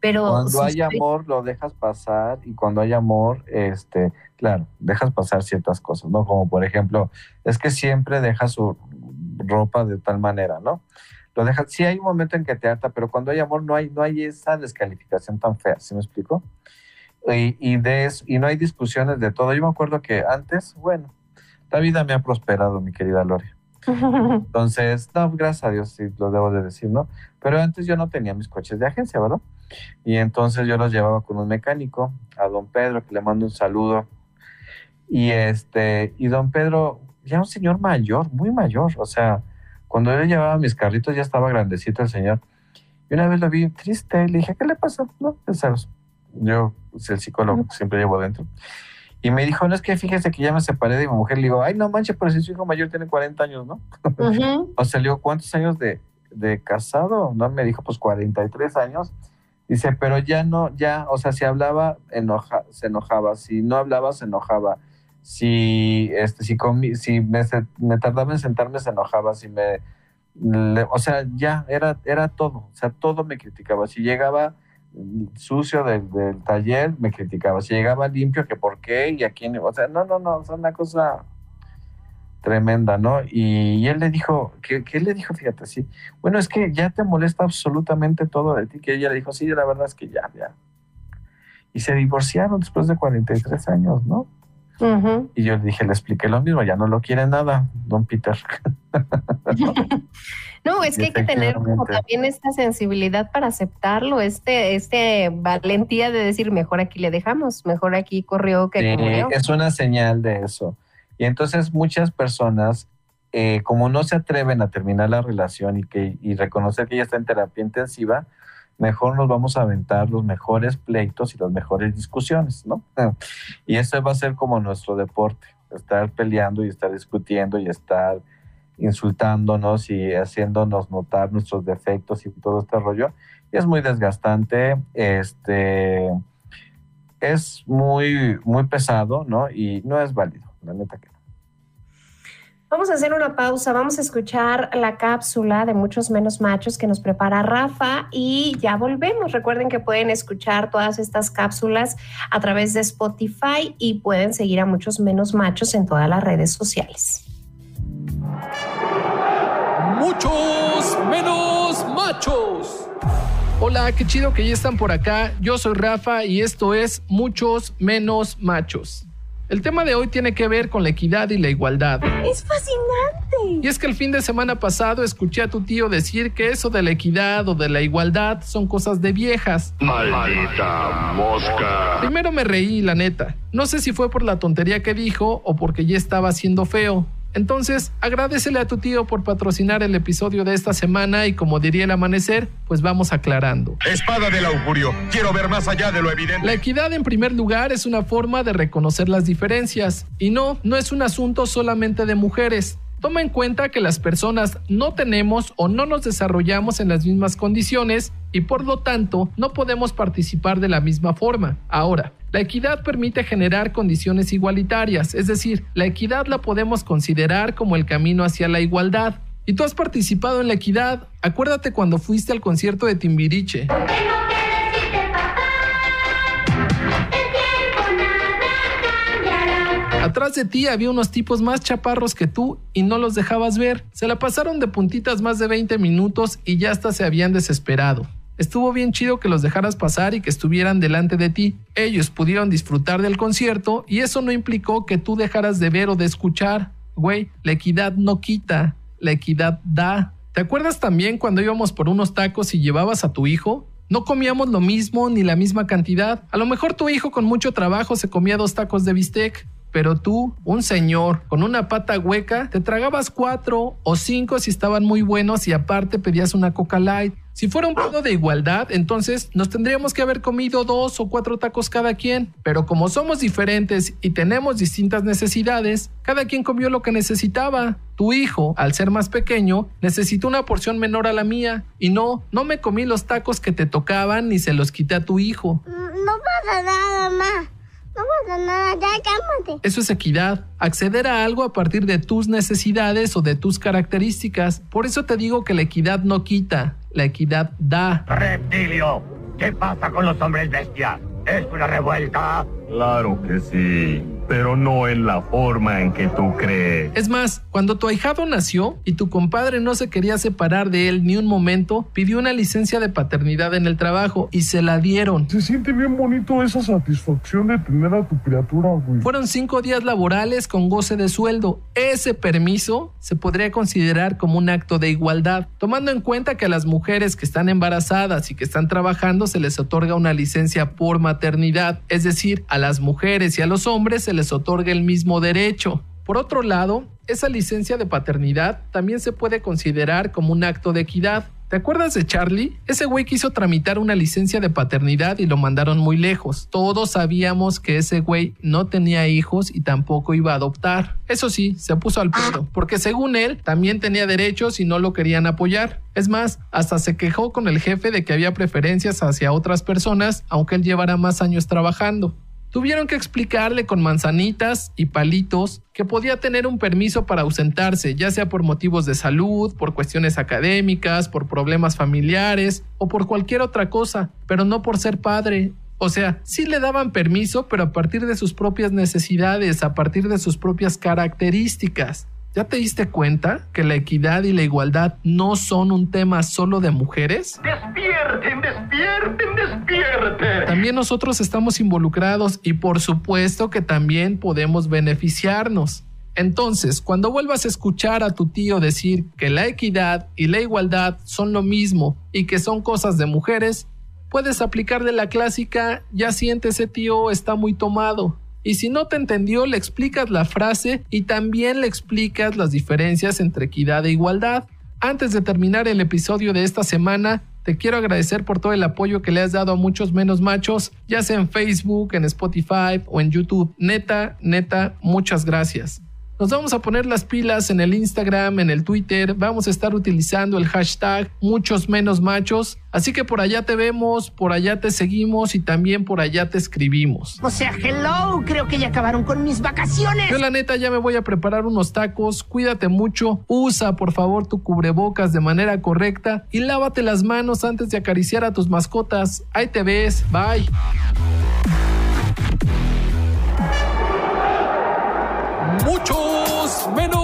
Pero cuando hay amor lo dejas pasar y cuando hay amor, este, claro, dejas pasar ciertas cosas, ¿no? Como por ejemplo, es que siempre deja su ropa de tal manera, ¿no? Lo dejas. Sí hay un momento en que te harta, pero cuando hay amor no hay, no hay esa descalificación tan fea, ¿sí me explico? Y, y, de y no hay discusiones de todo. Yo me acuerdo que antes, bueno, la vida me ha prosperado, mi querida Lore. Entonces, no, gracias a Dios, sí, lo debo de decir, ¿no? Pero antes yo no tenía mis coches de agencia, ¿verdad? Y entonces yo los llevaba con un mecánico, a don Pedro, que le mando un saludo. Y este, y don Pedro, ya un señor mayor, muy mayor, o sea, cuando él llevaba mis carritos ya estaba grandecito el señor. Y una vez lo vi triste, le dije, ¿qué le pasa? No, sabes. Yo, pues, el psicólogo, siempre llevo dentro. Y me dijo, no es que fíjese que ya me separé de mi mujer. Le digo, ay, no manches, pero si su hijo mayor tiene 40 años, ¿no? o sea, le digo, ¿cuántos años de, de casado? No, me dijo, pues 43 años. Dice, pero ya no, ya, o sea, si hablaba, enoja, se enojaba. Si no hablaba, se enojaba si, este, si, si me, tardaba en sentarme se enojaba, si me, o sea, ya era, era todo, o sea, todo me criticaba. Si llegaba sucio del, taller, me criticaba. Si llegaba limpio, que por qué y a quién, o sea, no, no, no, o sea, una cosa tremenda, ¿no? Y, él le dijo, ¿qué, ¿qué, le dijo? Fíjate, sí, bueno, es que ya te molesta absolutamente todo de ti, que ella le dijo, sí, la verdad es que ya, ya. Y se divorciaron después de 43 años, ¿no? Y yo le dije, le expliqué lo mismo, ya no lo quiere nada, don Peter. no, es que hay que tener como también esta sensibilidad para aceptarlo, este, este valentía de decir, mejor aquí le dejamos, mejor aquí corrió que sí, Es una señal de eso. Y entonces muchas personas, eh, como no se atreven a terminar la relación y, que, y reconocer que ya está en terapia intensiva, mejor nos vamos a aventar los mejores pleitos y las mejores discusiones, ¿no? Y eso va a ser como nuestro deporte, estar peleando y estar discutiendo y estar insultándonos y haciéndonos notar nuestros defectos y todo este rollo. es muy desgastante, este, es muy, muy pesado, ¿no? Y no es válido, la neta que Vamos a hacer una pausa, vamos a escuchar la cápsula de muchos menos machos que nos prepara Rafa y ya volvemos. Recuerden que pueden escuchar todas estas cápsulas a través de Spotify y pueden seguir a muchos menos machos en todas las redes sociales. Muchos menos machos. Hola, qué chido que ya están por acá. Yo soy Rafa y esto es Muchos menos machos. El tema de hoy tiene que ver con la equidad y la igualdad. Es fascinante. Y es que el fin de semana pasado escuché a tu tío decir que eso de la equidad o de la igualdad son cosas de viejas. Maldita mosca. Primero me reí, la neta. No sé si fue por la tontería que dijo o porque ya estaba haciendo feo. Entonces, agradecele a tu tío por patrocinar el episodio de esta semana y como diría el amanecer, pues vamos aclarando. Espada del augurio, quiero ver más allá de lo evidente. La equidad en primer lugar es una forma de reconocer las diferencias y no, no es un asunto solamente de mujeres. Toma en cuenta que las personas no tenemos o no nos desarrollamos en las mismas condiciones y por lo tanto no podemos participar de la misma forma. Ahora, la equidad permite generar condiciones igualitarias, es decir, la equidad la podemos considerar como el camino hacia la igualdad. Y tú has participado en la equidad. Acuérdate cuando fuiste al concierto de Timbiriche. Atrás de ti había unos tipos más chaparros que tú y no los dejabas ver. Se la pasaron de puntitas más de 20 minutos y ya hasta se habían desesperado. Estuvo bien chido que los dejaras pasar y que estuvieran delante de ti. Ellos pudieron disfrutar del concierto y eso no implicó que tú dejaras de ver o de escuchar. Güey, la equidad no quita, la equidad da. ¿Te acuerdas también cuando íbamos por unos tacos y llevabas a tu hijo? No comíamos lo mismo ni la misma cantidad. A lo mejor tu hijo con mucho trabajo se comía dos tacos de bistec, pero tú, un señor con una pata hueca, te tragabas cuatro o cinco si estaban muy buenos y aparte pedías una Coca Light. Si fuera un pedo de igualdad, entonces nos tendríamos que haber comido dos o cuatro tacos cada quien. Pero como somos diferentes y tenemos distintas necesidades, cada quien comió lo que necesitaba. Tu hijo, al ser más pequeño, necesitó una porción menor a la mía. Y no, no me comí los tacos que te tocaban ni se los quité a tu hijo. No pasa nada, mamá. No pasa nada, ya cálmate. Eso es equidad, acceder a algo a partir de tus necesidades o de tus características. Por eso te digo que la equidad no quita, la equidad da. Reptilio, ¿qué pasa con los hombres bestia? ¿Es una revuelta? Claro que sí pero no en la forma en que tú crees. Es más, cuando tu ahijado nació y tu compadre no se quería separar de él ni un momento, pidió una licencia de paternidad en el trabajo y se la dieron. Se siente bien bonito esa satisfacción de tener a tu criatura, güey. Fueron cinco días laborales con goce de sueldo. Ese permiso se podría considerar como un acto de igualdad, tomando en cuenta que a las mujeres que están embarazadas y que están trabajando se les otorga una licencia por maternidad, es decir, a las mujeres y a los hombres se les otorga el mismo derecho. Por otro lado, esa licencia de paternidad también se puede considerar como un acto de equidad. ¿Te acuerdas de Charlie? Ese güey quiso tramitar una licencia de paternidad y lo mandaron muy lejos. Todos sabíamos que ese güey no tenía hijos y tampoco iba a adoptar. Eso sí, se puso al pedo, porque según él también tenía derechos y no lo querían apoyar. Es más, hasta se quejó con el jefe de que había preferencias hacia otras personas, aunque él llevara más años trabajando. Tuvieron que explicarle con manzanitas y palitos que podía tener un permiso para ausentarse, ya sea por motivos de salud, por cuestiones académicas, por problemas familiares o por cualquier otra cosa, pero no por ser padre. O sea, sí le daban permiso, pero a partir de sus propias necesidades, a partir de sus propias características. ¿Ya te diste cuenta que la equidad y la igualdad no son un tema solo de mujeres? Despierten, despierten, despierten. También nosotros estamos involucrados y por supuesto que también podemos beneficiarnos. Entonces, cuando vuelvas a escuchar a tu tío decir que la equidad y la igualdad son lo mismo y que son cosas de mujeres, puedes aplicarle la clásica, ya siente ese tío está muy tomado. Y si no te entendió, le explicas la frase y también le explicas las diferencias entre equidad e igualdad. Antes de terminar el episodio de esta semana, te quiero agradecer por todo el apoyo que le has dado a muchos menos machos, ya sea en Facebook, en Spotify o en YouTube. Neta, neta, muchas gracias. Nos vamos a poner las pilas en el Instagram, en el Twitter, vamos a estar utilizando el hashtag muchos menos machos, así que por allá te vemos, por allá te seguimos y también por allá te escribimos. O sea, hello, creo que ya acabaron con mis vacaciones. Yo la neta ya me voy a preparar unos tacos, cuídate mucho, usa por favor tu cubrebocas de manera correcta y lávate las manos antes de acariciar a tus mascotas. Ahí te ves, bye. Muchos menos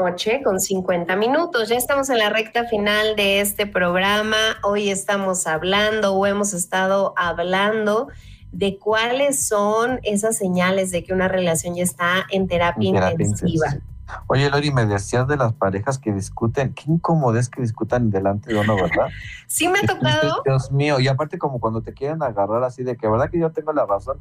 noche con 50 minutos. Ya estamos en la recta final de este programa. Hoy estamos hablando o hemos estado hablando de cuáles son esas señales de que una relación ya está en terapia, intensiva. Oye, Lori, me decías de las parejas que discuten. Qué incómodo es que discutan delante de uno, ¿verdad? sí, me ha tocado. Dios mío, y aparte, como cuando te quieren agarrar así de que, ¿verdad que yo tengo la razón?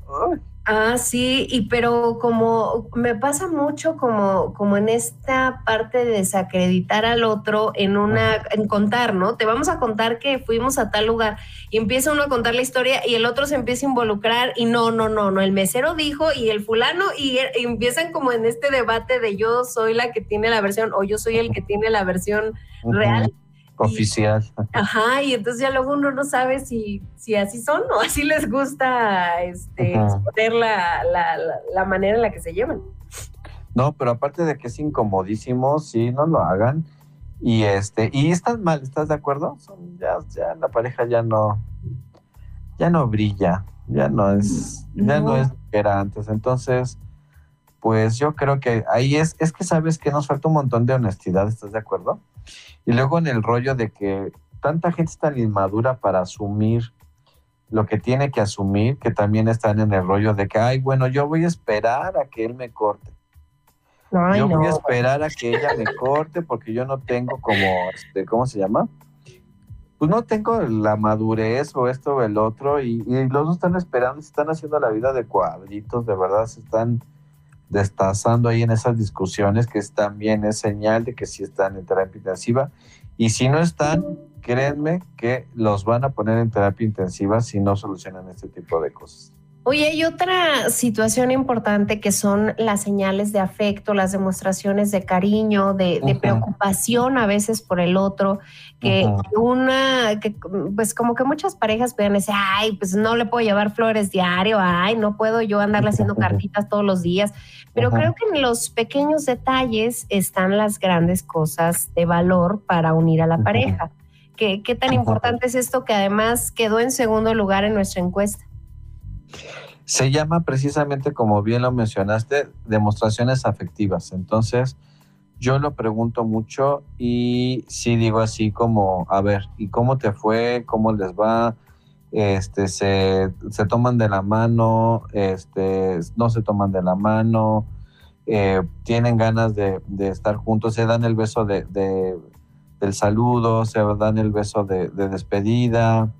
Ah, sí, y pero como me pasa mucho como, como en esta parte de desacreditar al otro en una, en contar, ¿no? Te vamos a contar que fuimos a tal lugar y empieza uno a contar la historia y el otro se empieza a involucrar y no, no, no, no, el mesero dijo y el fulano y, y empiezan como en este debate de yo soy la que tiene la versión o yo soy el que tiene la versión real. Oficial. ajá, y entonces ya luego uno no sabe si, si así son o así les gusta este, exponer la, la, la, manera en la que se llevan. No, pero aparte de que es incomodísimo, sí, no lo hagan. Y este, y estás mal, ¿estás de acuerdo? Son, ya, ya la pareja ya no, ya no brilla, ya no es, ya no es lo que era antes. Entonces, pues yo creo que ahí es, es que sabes que nos falta un montón de honestidad, ¿estás de acuerdo? Y luego en el rollo de que tanta gente es tan inmadura para asumir lo que tiene que asumir, que también están en el rollo de que, ay, bueno, yo voy a esperar a que él me corte. yo voy a esperar a que ella me corte porque yo no tengo como, este, ¿cómo se llama? Pues no tengo la madurez o esto o el otro y, y los dos están esperando, se están haciendo la vida de cuadritos, de verdad, se están destazando ahí en esas discusiones que también es señal de que sí están en terapia intensiva. Y si no están, créanme que los van a poner en terapia intensiva si no solucionan este tipo de cosas. Oye, hay otra situación importante que son las señales de afecto, las demostraciones de cariño, de, preocupación a veces por el otro, que una, que pues como que muchas parejas pueden decir, ay, pues no le puedo llevar flores diario, ay, no puedo yo andarle haciendo cartitas todos los días, pero creo que en los pequeños detalles están las grandes cosas de valor para unir a la pareja. ¿Qué, qué tan importante es esto que además quedó en segundo lugar en nuestra encuesta? Se llama precisamente, como bien lo mencionaste, demostraciones afectivas. Entonces, yo lo pregunto mucho y sí digo así como, a ver, ¿y cómo te fue? ¿Cómo les va? Este, se, toman de la mano, este, no se toman de la mano, eh, tienen ganas de, estar juntos, se dan el beso de, del saludo, se dan el beso de, despedida,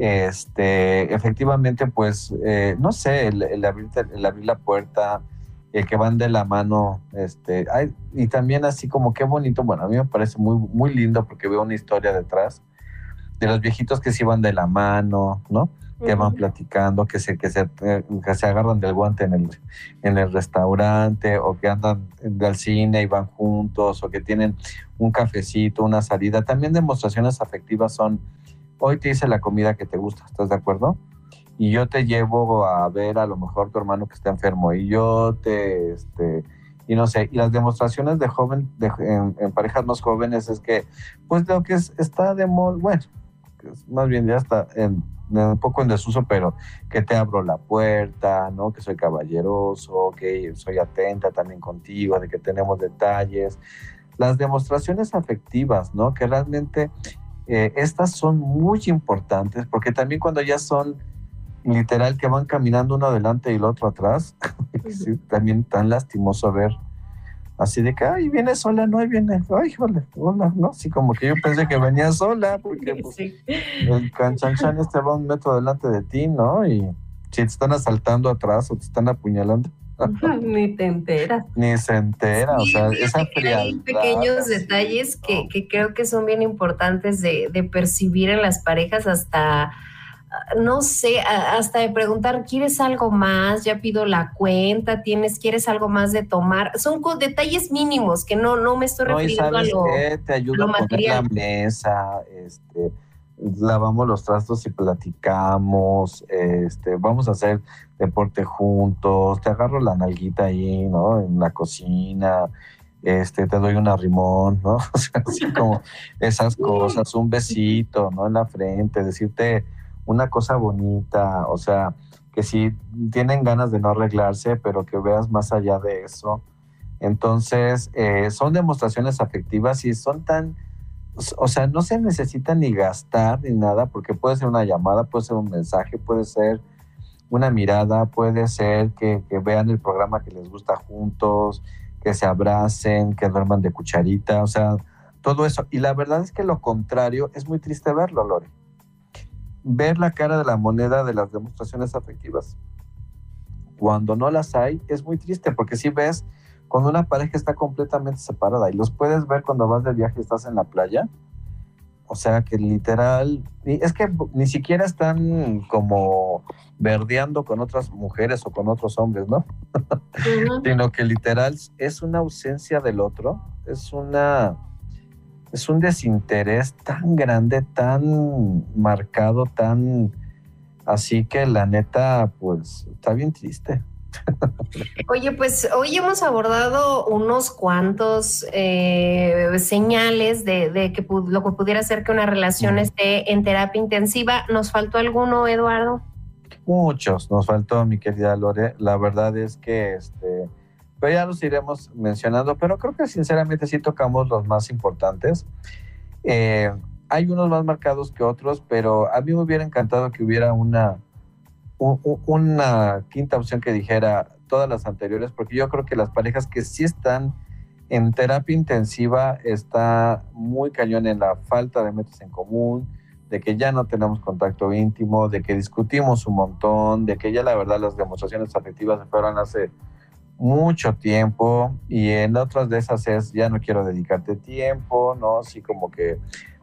este, efectivamente, pues, eh, no sé, el, abrir, el, abrir, la puerta, el que van de la mano, este, y también así como qué bonito, bueno, a mí me parece muy, muy lindo porque veo una historia detrás de los viejitos que se iban de la mano, ¿no? Que van platicando, que se, que se, eh, que se agarran del guante en el, en el restaurante, o que andan al cine y van juntos, o que tienen un cafecito, una salida. También demostraciones afectivas son hoy te hice la comida que te gusta, ¿estás de acuerdo? Y yo te llevo a ver a lo mejor tu hermano que está enfermo y yo te, este, y no sé, y las demostraciones de joven, de, en, parejas más jóvenes es que, pues lo que es, está de bueno, más bien ya está en, un poco en desuso, pero que te abro la puerta, ¿no? Que soy caballeroso, que soy atenta también contigo, de que tenemos detalles. Las demostraciones afectivas, ¿no? Que realmente eh, estas son muy importantes porque también cuando ya son literal que van caminando uno adelante y el otro atrás, también tan lastimoso ver así de que, ay, viene sola, no, ahí viene, ay, hola, hola, ¿no? Así como que yo pensé que venía sola, porque pues, el canchanchan este va un metro delante de ti, ¿no? Y si te están asaltando atrás o te están apuñalando. Ni te enteras. Ni se entera, o sea, esa frialdad. Hay pequeños detalles que, que, creo que son bien importantes de, de percibir en las parejas hasta no sé, hasta de preguntar, ¿quieres algo más? Ya pido la cuenta, tienes, ¿quieres algo más de tomar? Son detalles mínimos que no, no me estoy refiriendo a lo, Te ayuda a, poner la mesa, este, lavamos los trastos y platicamos, este, vamos a hacer deporte juntos, te agarro la nalguita ahí, ¿no? En la cocina, este, te doy un arrimón, ¿no? O sea, así como esas cosas, un besito, ¿no? En la frente, decirte una cosa bonita, o sea, que si tienen ganas de no arreglarse, pero que veas más allá de eso. Entonces, eh, son demostraciones afectivas y son tan, o sea, no se necesita ni gastar ni nada, porque puede ser una llamada, puede ser un mensaje, puede ser una mirada, puede ser que, vean el programa que les gusta juntos, que se abracen, que duerman de cucharita, o sea, todo eso. Y la verdad es que lo contrario es muy triste verlo, Lore ver la cara de la moneda de las demostraciones afectivas. Cuando no las hay, es muy triste, porque si ves cuando una pareja está completamente separada y los puedes ver cuando vas de viaje estás en la playa, o sea que literal, es que ni siquiera están como verdeando con otras mujeres o con otros hombres, ¿no? Sino que literal es una ausencia del otro, es una es un desinterés tan grande, tan marcado, tan así que la neta, pues está bien triste. Oye, pues hoy hemos abordado unos cuantos eh, señales de, que lo que pudiera ser que una relación esté en terapia intensiva. ¿Nos faltó alguno, Eduardo? Muchos, nos faltó, mi querida Lore. La verdad es que este, pero ya los iremos mencionando, pero creo que sinceramente sí tocamos los más importantes. Eh, hay unos más marcados que otros, pero a mí me hubiera encantado que hubiera una, una quinta opción que dijera todas las anteriores, porque yo creo que las parejas que sí están en terapia intensiva está muy cañón en la falta de metas en común, de que ya no tenemos contacto íntimo, de que discutimos un montón, de que ya la verdad las demostraciones afectivas se fueron hace mucho tiempo y en otras de esas es ya no quiero dedicarte tiempo, ¿no? Así como que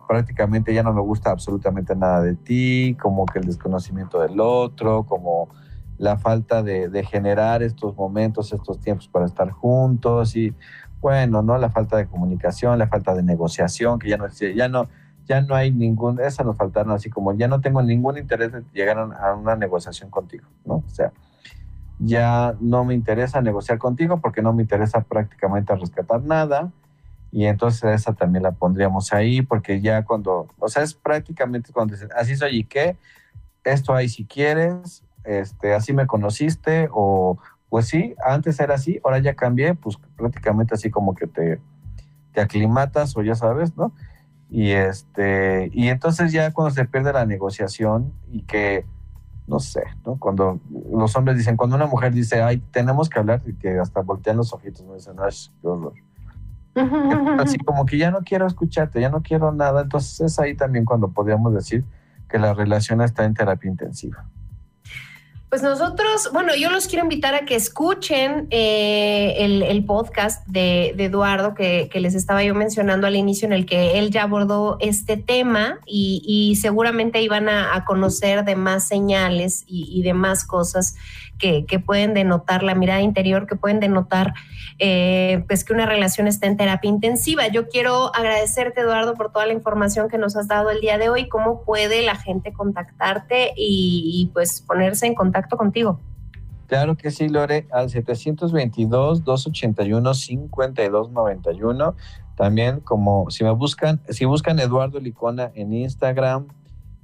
prácticamente ya no me gusta absolutamente nada de ti, como que el desconocimiento del otro, como la falta de, de generar estos momentos, estos tiempos para estar juntos y bueno, ¿no? La falta de comunicación, la falta de negociación, que ya no, ya no, ya no hay ningún, esa nos faltaron así como ya no tengo ningún interés de llegar a una negociación contigo, ¿no? O sea, ya no me interesa negociar contigo porque no me interesa prácticamente rescatar nada. Y entonces esa también la pondríamos ahí porque ya cuando, o sea, es prácticamente cuando dicen, así soy y qué, esto ahí si quieres, este, así me conociste o pues sí, antes era así, ahora ya cambié, pues prácticamente así como que te, te aclimatas o ya sabes, ¿no? Y este, y entonces ya cuando se pierde la negociación y que no sé, ¿no? Cuando los hombres dicen, cuando una mujer dice, ay, tenemos que hablar, y que hasta voltean los ojitos, me dicen, ay, qué horror. Así como que ya no quiero escucharte, ya no quiero nada, entonces es ahí también cuando podríamos decir que la relación está en terapia intensiva. Pues nosotros, bueno, yo los quiero invitar a que escuchen eh, el, podcast de, Eduardo que, les estaba yo mencionando al inicio, en el que él ya abordó este tema y, seguramente iban a, conocer de más señales y, y de más cosas que, pueden denotar la mirada interior, que pueden denotar eh, pues que una relación está en terapia intensiva. Yo quiero agradecerte, Eduardo, por toda la información que nos has dado el día de hoy. ¿Cómo puede la gente contactarte y, pues ponerse en contacto contigo? Claro que sí, Lore, al 722-281-5291. También como si me buscan, si buscan Eduardo Licona en Instagram,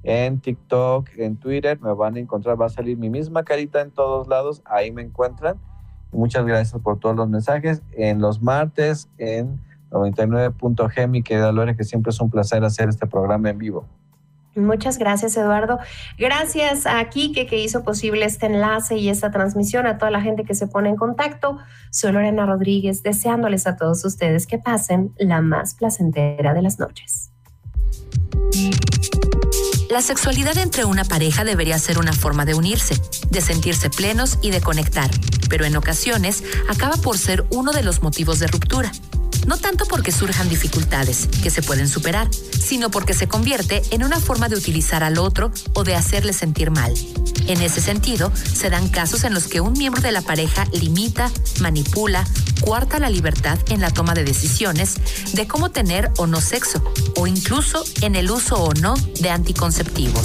en TikTok, en Twitter, me van a encontrar, va a salir mi misma carita en todos lados, ahí me encuentran. Muchas gracias por todos los mensajes. En los martes, en 99.g, mi querida Lore, que siempre es un placer hacer este programa en vivo. Muchas gracias, Eduardo. Gracias a Kike que hizo posible este enlace y esta transmisión, a toda la gente que se pone en contacto. Soy Lorena Rodríguez, deseándoles a todos ustedes que pasen la más placentera de las noches. La sexualidad entre una pareja debería ser una forma de unirse, de sentirse plenos y de conectar, pero en ocasiones acaba por ser uno de los motivos de ruptura no tanto porque surjan dificultades que se pueden superar, sino porque se convierte en una forma de utilizar al otro o de hacerle sentir mal. En ese sentido, se dan casos en los que un miembro de la pareja limita, manipula, cuarta la libertad en la toma de decisiones de cómo tener o no sexo, o incluso en el uso o no de anticonceptivos.